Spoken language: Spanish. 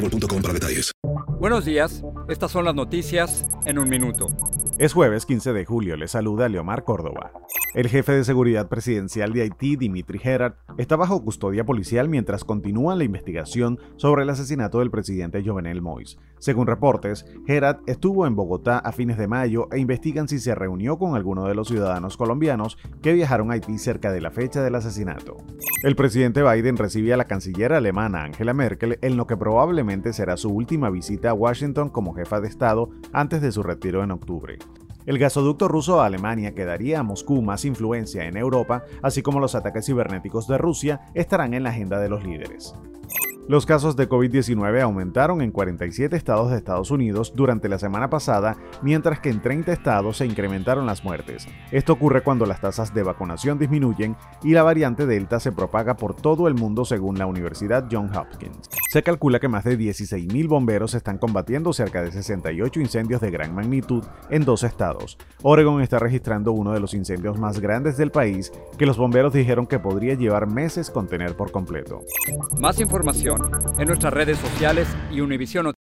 boostmobile.com para detalles. Buenos días, estas son las noticias en un minuto. Es jueves 15 de julio, le saluda Leomar Córdoba. El jefe de seguridad presidencial de Haití, Dimitri Gerard, está bajo custodia policial mientras continúa la investigación sobre el asesinato del presidente Jovenel Moïse. Según reportes, Gerard estuvo en Bogotá a fines de mayo e investigan si se reunió con alguno de los ciudadanos colombianos que viajaron a Haití cerca de la fecha del asesinato. El presidente Biden recibe a la canciller alemana Angela Merkel en lo que probablemente será su última visita a Washington como jefa de Estado antes de su retiro en octubre. El gasoducto ruso a Alemania que daría a Moscú más influencia en Europa, así como los ataques cibernéticos de Rusia, estarán en la agenda de los líderes. Los casos de COVID-19 aumentaron en 47 estados de Estados Unidos durante la semana pasada, mientras que en 30 estados se incrementaron las muertes. Esto ocurre cuando las tasas de vacunación disminuyen y la variante Delta se propaga por todo el mundo según la Universidad Johns Hopkins. Se calcula que más de 16.000 bomberos están combatiendo cerca de 68 incendios de gran magnitud en dos estados. Oregon está registrando uno de los incendios más grandes del país que los bomberos dijeron que podría llevar meses contener por completo. Más información en nuestras redes sociales y Univision.